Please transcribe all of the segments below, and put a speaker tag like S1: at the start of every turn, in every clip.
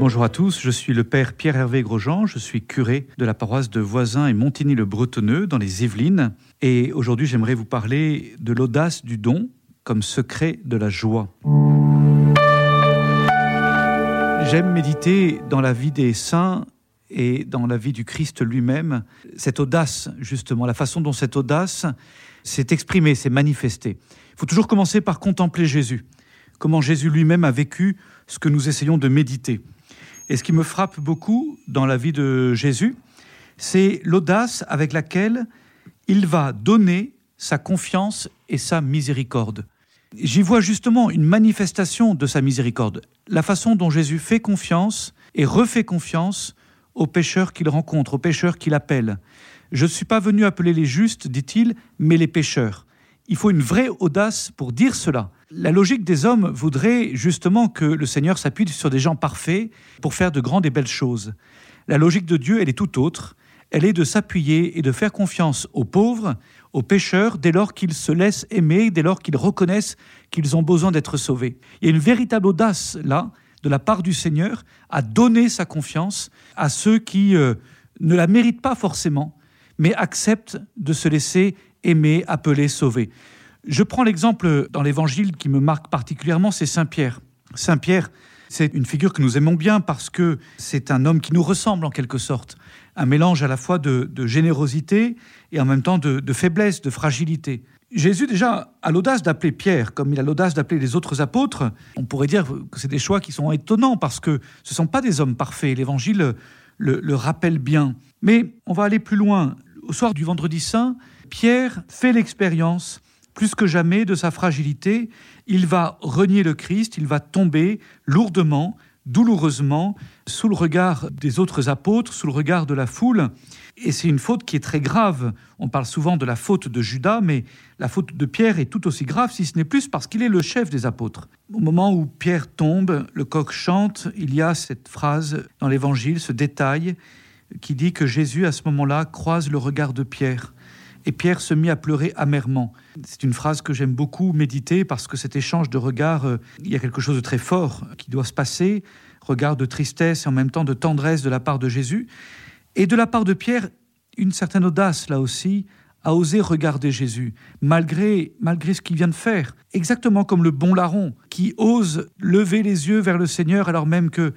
S1: Bonjour à tous, je suis le père Pierre-Hervé Grosjean, je suis curé de la paroisse de Voisin et Montigny-le-Bretonneux dans les Yvelines. Et aujourd'hui, j'aimerais vous parler de l'audace du don comme secret de la joie. J'aime méditer dans la vie des saints et dans la vie du Christ lui-même, cette audace, justement, la façon dont cette audace s'est exprimée, s'est manifestée. Il faut toujours commencer par contempler Jésus, comment Jésus lui-même a vécu ce que nous essayons de méditer. Et ce qui me frappe beaucoup dans la vie de Jésus, c'est l'audace avec laquelle il va donner sa confiance et sa miséricorde. J'y vois justement une manifestation de sa miséricorde, la façon dont Jésus fait confiance et refait confiance aux pécheurs qu'il rencontre, aux pécheurs qu'il appelle. Je ne suis pas venu appeler les justes, dit-il, mais les pécheurs. Il faut une vraie audace pour dire cela. La logique des hommes voudrait justement que le Seigneur s'appuie sur des gens parfaits pour faire de grandes et belles choses. La logique de Dieu, elle est tout autre. Elle est de s'appuyer et de faire confiance aux pauvres, aux pécheurs, dès lors qu'ils se laissent aimer, dès lors qu'ils reconnaissent qu'ils ont besoin d'être sauvés. Il y a une véritable audace là, de la part du Seigneur, à donner sa confiance à ceux qui euh, ne la méritent pas forcément, mais acceptent de se laisser aimer, appeler, sauver. Je prends l'exemple dans l'Évangile qui me marque particulièrement, c'est Saint Pierre. Saint Pierre, c'est une figure que nous aimons bien parce que c'est un homme qui nous ressemble en quelque sorte. Un mélange à la fois de, générosité et en même temps de, faiblesse, de fragilité. Jésus déjà a l'audace d'appeler Pierre, comme il a l'audace d'appeler les autres apôtres. On pourrait dire que c'est des choix qui sont étonnants parce que ce ne sont pas des hommes parfaits. L'Évangile le, le rappelle bien. Mais on va aller plus loin. Au soir du vendredi saint, Pierre fait l'expérience plus que jamais de sa fragilité, il va renier le Christ, il va tomber lourdement, douloureusement, sous le regard des autres apôtres, sous le regard de la foule. Et c'est une faute qui est très grave. On parle souvent de la faute de Judas, mais la faute de Pierre est tout aussi grave, si ce n'est plus, parce qu'il est le chef des apôtres. Au moment où Pierre tombe, le coq chante, il y a cette phrase dans l'Évangile, ce détail, qui dit que Jésus, à ce moment-là, croise le regard de Pierre et Pierre se mit à pleurer amèrement. C'est une phrase que j'aime beaucoup méditer parce que cet échange de regards, euh, il y a quelque chose de très fort qui doit se passer, regard de tristesse et en même temps de tendresse de la part de Jésus. Et de la part de Pierre, une certaine audace là aussi à oser regarder Jésus, malgré, malgré ce qu'il vient de faire. Exactement comme le bon larron qui ose lever les yeux vers le Seigneur alors même que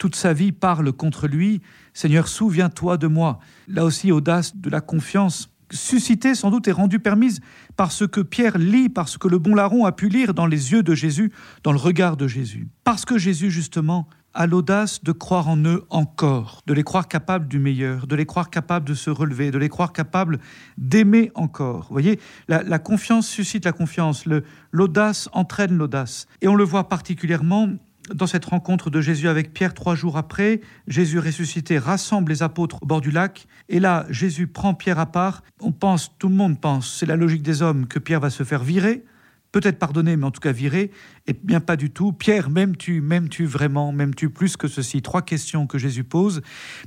S1: toute sa vie parle contre lui. Seigneur, souviens-toi de moi. Là aussi, audace de la confiance suscitée sans doute et rendue permise par ce que Pierre lit, parce que le bon larron a pu lire dans les yeux de Jésus, dans le regard de Jésus. Parce que Jésus, justement, a l'audace de croire en eux encore, de les croire capables du meilleur, de les croire capables de se relever, de les croire capables d'aimer encore. Vous voyez, la, la, confiance suscite la confiance, l'audace entraîne l'audace. Et on le voit particulièrement dans cette rencontre de Jésus avec Pierre trois jours après, Jésus ressuscité rassemble les apôtres au bord du lac. Et là, Jésus prend Pierre à part. On pense, tout le monde pense, c'est la logique des hommes, que Pierre va se faire virer peut-être pardonner, mais en tout cas viré, et bien pas du tout. Pierre, m'aimes-tu, m'aimes-tu vraiment, m'aimes-tu plus que ceci? Trois questions que Jésus pose,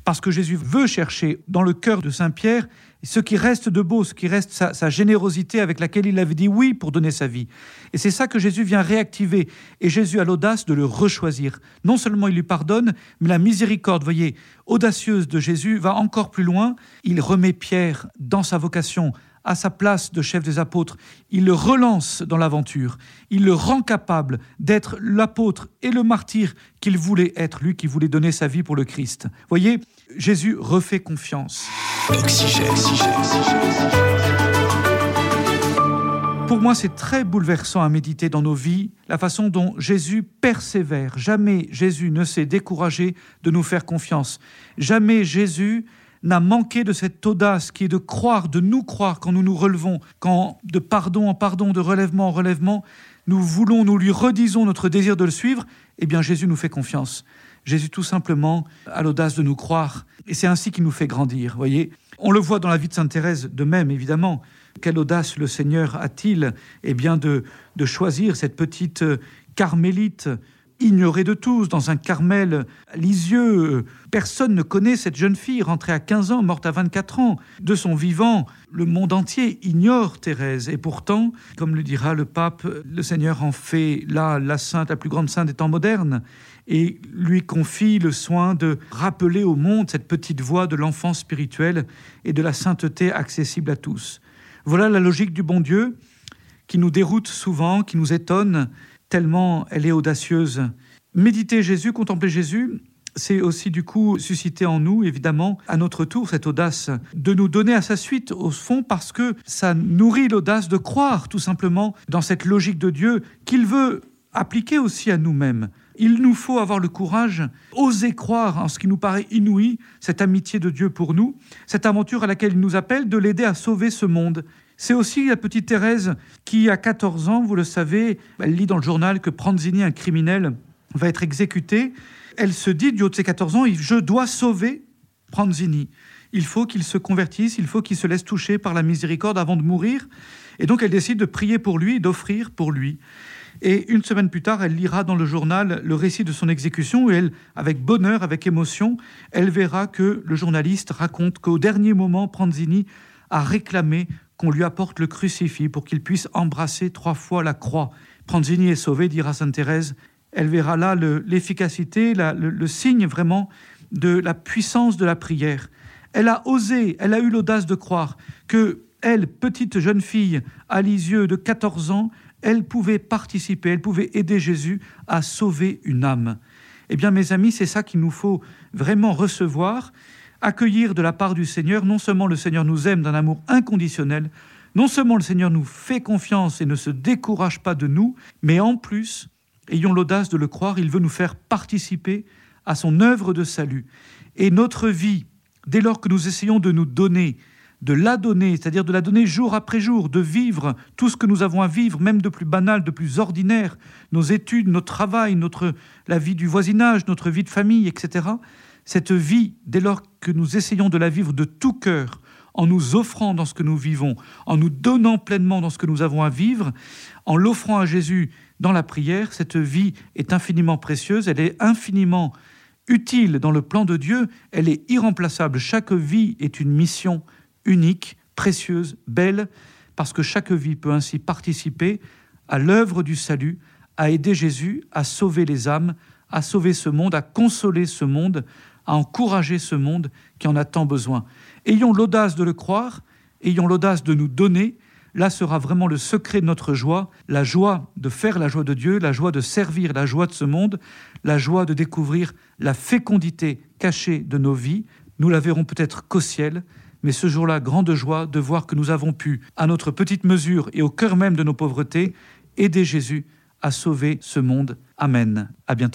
S1: parce que Jésus veut chercher dans le cœur de Saint Pierre ce qui reste de beau, ce qui reste sa, sa générosité avec laquelle il avait dit oui pour donner sa vie. Et c'est ça que Jésus vient réactiver. Et Jésus a l'audace de le rechoisir. Non seulement il lui pardonne, mais la miséricorde, voyez, audacieuse de Jésus va encore plus loin. Il remet Pierre dans sa vocation à sa place de chef des apôtres. Il le relance dans l'aventure. Il le rend capable d'être l'apôtre et le martyr qu'il voulait être, lui qui voulait donner sa vie pour le Christ. Voyez, Jésus refait confiance. Pour moi, c'est très bouleversant à méditer dans nos vies la façon dont Jésus persévère. Jamais Jésus ne s'est découragé de nous faire confiance. Jamais Jésus n'a manqué de cette audace qui est de croire, de nous croire quand nous nous relevons, quand de pardon en pardon, de relèvement en relèvement, nous voulons, nous lui redisons notre désir de le suivre, eh bien Jésus nous fait confiance. Jésus tout simplement a l'audace de nous croire. Et c'est ainsi qu'il nous fait grandir, voyez. On le voit dans la vie de Sainte Thérèse de même, évidemment. Quelle audace le Seigneur a-t-il eh bien, de, de choisir cette petite carmélite ignorée de tous, dans un Carmel Lisieux. Personne ne connaît cette jeune fille, rentrée à 15 ans, morte à 24 ans. De son vivant, le monde entier ignore Thérèse. Et pourtant, comme le dira le pape, le Seigneur en fait là la sainte, la plus grande sainte des temps modernes. et lui confie le soin de rappeler au monde cette petite voix de l'enfant spirituel et de la sainteté accessible à tous. Voilà la logique du bon Dieu qui nous déroute souvent, qui nous étonne, tellement elle est audacieuse. Méditer Jésus, contempler Jésus, c'est aussi du coup susciter en nous, évidemment, à notre tour, cette audace de nous donner à sa suite, au fond, parce que ça nourrit l'audace de croire tout simplement dans cette logique de Dieu qu'il veut appliquer aussi à nous-mêmes. Il nous faut avoir le courage, oser croire en ce qui nous paraît inouï, cette amitié de Dieu pour nous, cette aventure à laquelle il nous appelle de l'aider à sauver ce monde. C'est aussi la petite Thérèse qui, à 14 ans, vous le savez, elle lit dans le journal que Pranzini, un criminel, va être exécuté. Elle se dit, du haut de ses 14 ans, je dois sauver Pranzini. Il faut qu'il se convertisse, il faut qu'il se laisse toucher par la miséricorde avant de mourir. Et donc elle décide de prier pour lui, d'offrir pour lui. Et une semaine plus tard, elle lira dans le journal le récit de son exécution et elle, avec bonheur, avec émotion, elle verra que le journaliste raconte qu'au dernier moment, Pranzini a réclamé qu'on lui apporte le crucifix pour qu'il puisse embrasser trois fois la croix. Pranzini est sauvé, dira Sainte Thérèse. Elle verra là l'efficacité, le, le signe vraiment de la puissance de la prière. Elle a osé, elle a eu l'audace de croire que elle, petite jeune fille à Lisieux de 14 ans, elle pouvait participer, elle pouvait aider Jésus à sauver une âme. Eh bien, mes amis, c'est ça qu'il nous faut vraiment recevoir, accueillir de la part du Seigneur. Non seulement le Seigneur nous aime d'un amour inconditionnel, non seulement le Seigneur nous fait confiance et ne se décourage pas de nous, mais en plus, ayons l'audace de le croire, il veut nous faire participer à son œuvre de salut. Et notre vie, dès lors que nous essayons de nous donner, de la donner, c'est-à-dire de la donner jour après jour, de vivre tout ce que nous avons à vivre, même de plus banal, de plus ordinaire, nos études, notre travail, notre, la vie du voisinage, notre vie de famille, etc. Cette vie, dès lors que nous essayons de la vivre de tout cœur, en nous offrant dans ce que nous vivons, en nous donnant pleinement dans ce que nous avons à vivre, en l'offrant à Jésus dans la prière, cette vie est infiniment précieuse, elle est infiniment utile dans le plan de Dieu, elle est irremplaçable. Chaque vie est une mission unique, précieuse, belle, parce que chaque vie peut ainsi participer à l'œuvre du salut, à aider Jésus à sauver les âmes, à sauver ce monde, à consoler ce monde, à encourager ce monde qui en a tant besoin. Ayons l'audace de le croire, ayons l'audace de nous donner, là sera vraiment le secret de notre joie, la joie de faire la joie de Dieu, la joie de servir la joie de ce monde, la joie de découvrir la fécondité cachée de nos vies. Nous la verrons peut-être qu'au ciel, mais ce jour-là, grande joie de voir que nous avons pu, à notre petite mesure et au cœur même de nos pauvretés, aider Jésus à sauver ce monde. Amen. À bientôt.